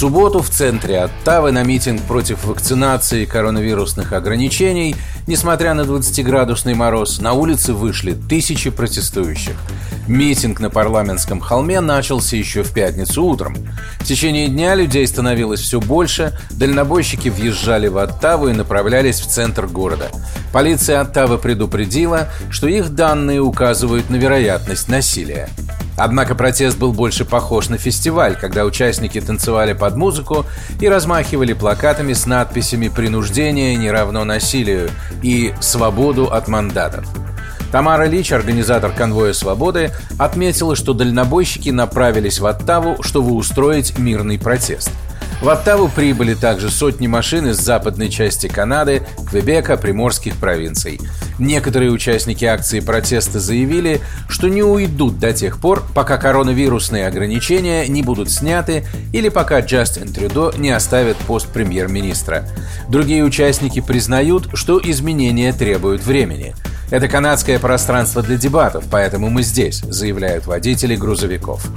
Субботу в центре Оттавы на митинг против вакцинации и коронавирусных ограничений, несмотря на 20-градусный мороз, на улицы вышли тысячи протестующих. Митинг на парламентском холме начался еще в пятницу утром. В течение дня людей становилось все больше, дальнобойщики въезжали в Оттаву и направлялись в центр города. Полиция Оттавы предупредила, что их данные указывают на вероятность насилия. Однако протест был больше похож на фестиваль, когда участники танцевали под музыку и размахивали плакатами с надписями «Принуждение не равно насилию» и «Свободу от мандатов». Тамара Лич, организатор конвоя свободы, отметила, что дальнобойщики направились в Оттаву, чтобы устроить мирный протест – в Оттаву прибыли также сотни машин из западной части Канады, Квебека, приморских провинций. Некоторые участники акции протеста заявили, что не уйдут до тех пор, пока коронавирусные ограничения не будут сняты или пока Джастин Трюдо не оставит пост премьер-министра. Другие участники признают, что изменения требуют времени. Это канадское пространство для дебатов, поэтому мы здесь, заявляют водители грузовиков.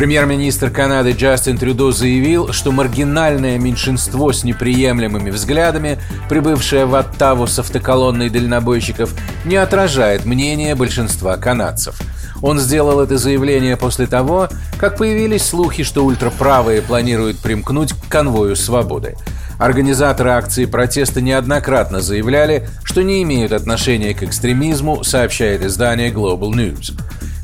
Премьер-министр Канады Джастин Трюдо заявил, что маргинальное меньшинство с неприемлемыми взглядами, прибывшее в Оттаву с автоколонной дальнобойщиков, не отражает мнение большинства канадцев. Он сделал это заявление после того, как появились слухи, что ультраправые планируют примкнуть к конвою свободы. Организаторы акции протеста неоднократно заявляли, что не имеют отношения к экстремизму, сообщает издание Global News.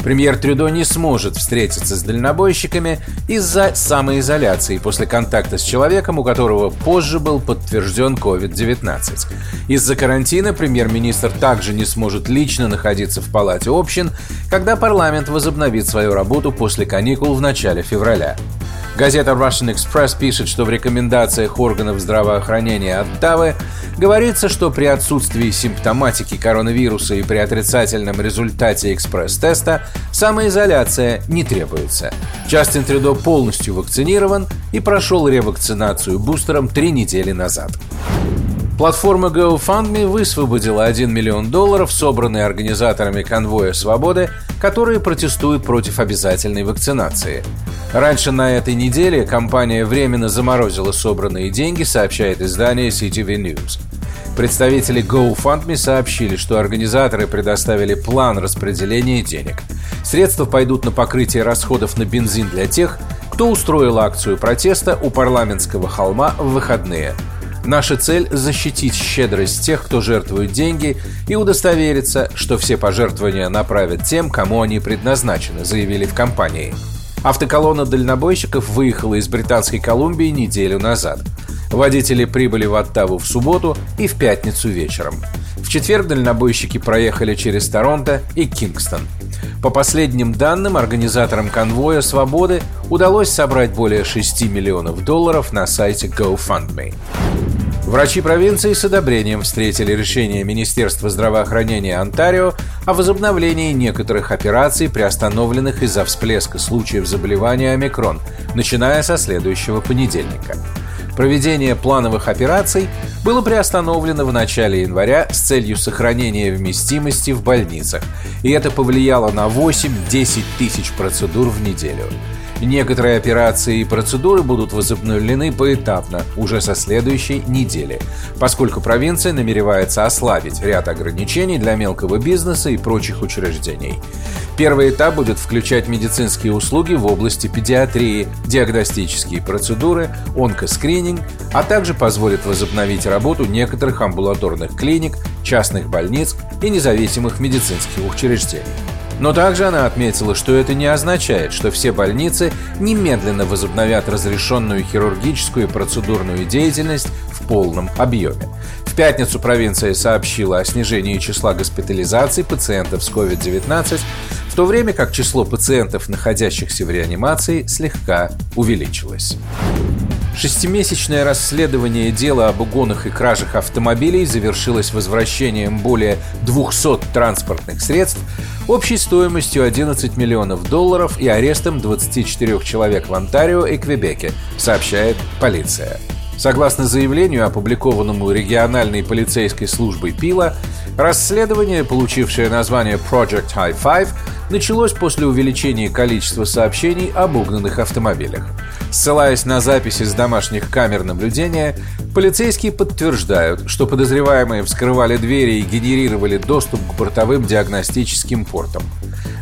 Премьер Трюдо не сможет встретиться с дальнобойщиками из-за самоизоляции после контакта с человеком, у которого позже был подтвержден COVID-19. Из-за карантина премьер-министр также не сможет лично находиться в палате общин, когда парламент возобновит свою работу после каникул в начале февраля. Газета Russian Express пишет, что в рекомендациях органов здравоохранения Оттавы говорится, что при отсутствии симптоматики коронавируса и при отрицательном результате экспресс-теста самоизоляция не требуется. Джастин Трюдо полностью вакцинирован и прошел ревакцинацию бустером три недели назад. Платформа GoFundMe высвободила 1 миллион долларов, собранные организаторами конвоя свободы, которые протестуют против обязательной вакцинации. Раньше на этой неделе компания временно заморозила собранные деньги, сообщает издание CTV News. Представители GoFundMe сообщили, что организаторы предоставили план распределения денег. Средства пойдут на покрытие расходов на бензин для тех, кто устроил акцию протеста у парламентского холма в выходные – Наша цель – защитить щедрость тех, кто жертвует деньги, и удостовериться, что все пожертвования направят тем, кому они предназначены, заявили в компании. Автоколонна дальнобойщиков выехала из Британской Колумбии неделю назад. Водители прибыли в Оттаву в субботу и в пятницу вечером. В четверг дальнобойщики проехали через Торонто и Кингстон. По последним данным, организаторам конвоя «Свободы» удалось собрать более 6 миллионов долларов на сайте GoFundMe. Врачи провинции с одобрением встретили решение Министерства здравоохранения Онтарио о возобновлении некоторых операций, приостановленных из-за всплеска случаев заболевания омикрон, начиная со следующего понедельника. Проведение плановых операций было приостановлено в начале января с целью сохранения вместимости в больницах, и это повлияло на 8-10 тысяч процедур в неделю. Некоторые операции и процедуры будут возобновлены поэтапно, уже со следующей недели, поскольку провинция намеревается ослабить ряд ограничений для мелкого бизнеса и прочих учреждений. Первый этап будет включать медицинские услуги в области педиатрии, диагностические процедуры, онкоскрининг, а также позволит возобновить работу некоторых амбулаторных клиник, частных больниц и независимых медицинских учреждений. Но также она отметила, что это не означает, что все больницы немедленно возобновят разрешенную хирургическую и процедурную деятельность в полном объеме. В пятницу провинция сообщила о снижении числа госпитализаций пациентов с COVID-19, в то время как число пациентов, находящихся в реанимации, слегка увеличилось. Шестимесячное расследование дела об угонах и кражах автомобилей завершилось возвращением более 200 транспортных средств общей стоимостью 11 миллионов долларов и арестом 24 человек в Онтарио и Квебеке, сообщает полиция. Согласно заявлению, опубликованному региональной полицейской службой Пила, расследование, получившее название Project High Five, началось после увеличения количества сообщений об угнанных автомобилях. Ссылаясь на записи с домашних камер наблюдения, полицейские подтверждают, что подозреваемые вскрывали двери и генерировали доступ к бортовым диагностическим портам.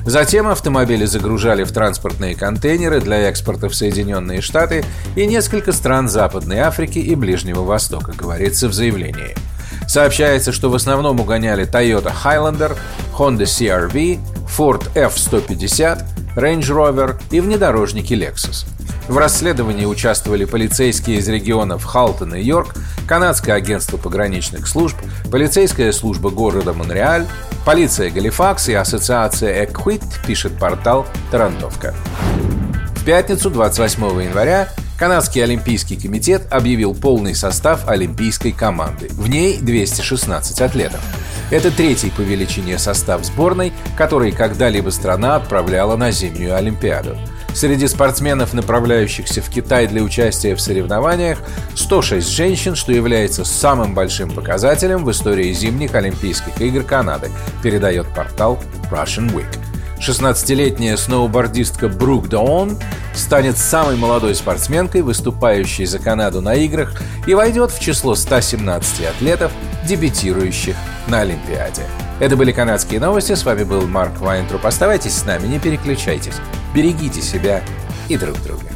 Затем автомобили загружали в транспортные контейнеры для экспорта в Соединенные Штаты и несколько стран Западной Африки и Ближнего Востока, говорится в заявлении. Сообщается, что в основном угоняли Toyota Highlander, Honda CR-V, Ford F-150, Range Rover и внедорожники Lexus. В расследовании участвовали полицейские из регионов Халтон и Йорк, Канадское агентство пограничных служб, полицейская служба города Монреаль, полиция Галифакс и ассоциация Equit, пишет портал Тарантовка. В пятницу, 28 января, Канадский олимпийский комитет объявил полный состав олимпийской команды. В ней 216 атлетов. Это третий по величине состав сборной, который когда-либо страна отправляла на зимнюю Олимпиаду. Среди спортсменов, направляющихся в Китай для участия в соревнованиях, 106 женщин, что является самым большим показателем в истории зимних Олимпийских игр Канады, передает портал Russian Week. 16-летняя сноубордистка Брук Даон станет самой молодой спортсменкой, выступающей за Канаду на играх, и войдет в число 117 атлетов, дебютирующих на Олимпиаде. Это были канадские новости. С вами был Марк Вайнтруп. Оставайтесь с нами, не переключайтесь. Берегите себя и друг друга.